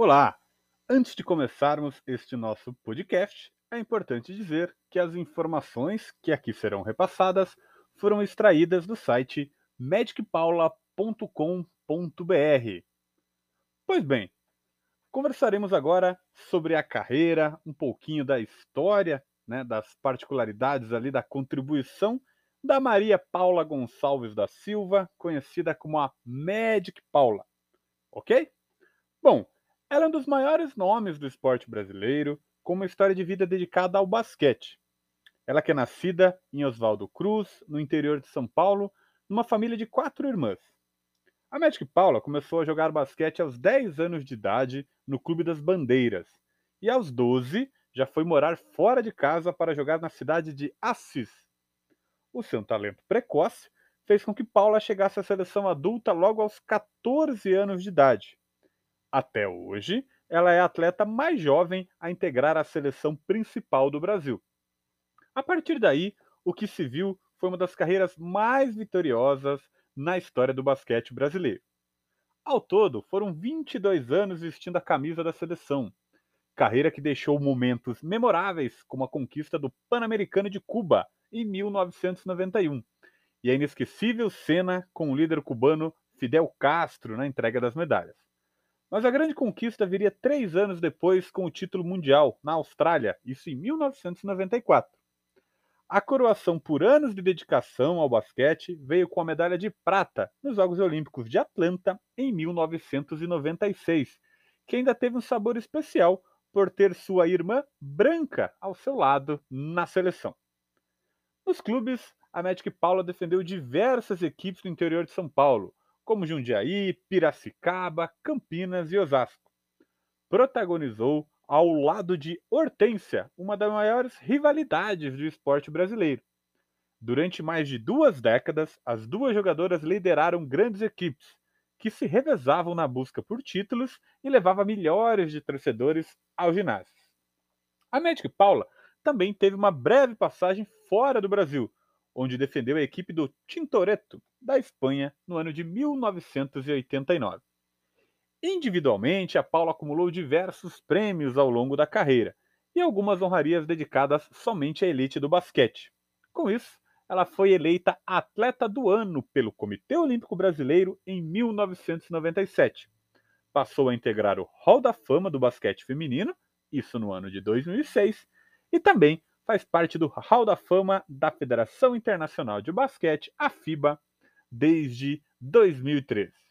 Olá! Antes de começarmos este nosso podcast, é importante dizer que as informações que aqui serão repassadas foram extraídas do site magicpaula.com.br. Pois bem, conversaremos agora sobre a carreira, um pouquinho da história, né, das particularidades ali da contribuição da Maria Paula Gonçalves da Silva, conhecida como a Magic Paula. Ok? Bom, ela é um dos maiores nomes do esporte brasileiro, com uma história de vida dedicada ao basquete. Ela que é nascida em Oswaldo Cruz, no interior de São Paulo, numa família de quatro irmãs. A Magic Paula começou a jogar basquete aos 10 anos de idade no Clube das Bandeiras e aos 12 já foi morar fora de casa para jogar na cidade de Assis. O seu talento precoce fez com que Paula chegasse à seleção adulta logo aos 14 anos de idade. Até hoje, ela é a atleta mais jovem a integrar a seleção principal do Brasil. A partir daí, o que se viu foi uma das carreiras mais vitoriosas na história do basquete brasileiro. Ao todo, foram 22 anos vestindo a camisa da seleção, carreira que deixou momentos memoráveis como a conquista do Pan-Americano de Cuba em 1991 e a inesquecível cena com o líder cubano Fidel Castro na entrega das medalhas. Mas a grande conquista viria três anos depois com o título mundial, na Austrália, isso em 1994. A coroação por anos de dedicação ao basquete veio com a medalha de prata nos Jogos Olímpicos de Atlanta em 1996, que ainda teve um sabor especial por ter sua irmã branca ao seu lado na seleção. Nos clubes, a Magic Paula defendeu diversas equipes do interior de São Paulo, como Jundiaí, Piracicaba, Campinas e Osasco. Protagonizou ao lado de Hortência, uma das maiores rivalidades do esporte brasileiro. Durante mais de duas décadas, as duas jogadoras lideraram grandes equipes, que se revezavam na busca por títulos e levava milhares de torcedores aos ginásios. A Magic Paula também teve uma breve passagem fora do Brasil, onde defendeu a equipe do Tintoretto, da Espanha, no ano de 1989. Individualmente, a Paula acumulou diversos prêmios ao longo da carreira e algumas honrarias dedicadas somente à elite do basquete. Com isso, ela foi eleita Atleta do Ano pelo Comitê Olímpico Brasileiro em 1997. Passou a integrar o Hall da Fama do Basquete Feminino, isso no ano de 2006, e também faz parte do Hall da Fama da Federação Internacional de Basquete, a FIBA, desde 2013.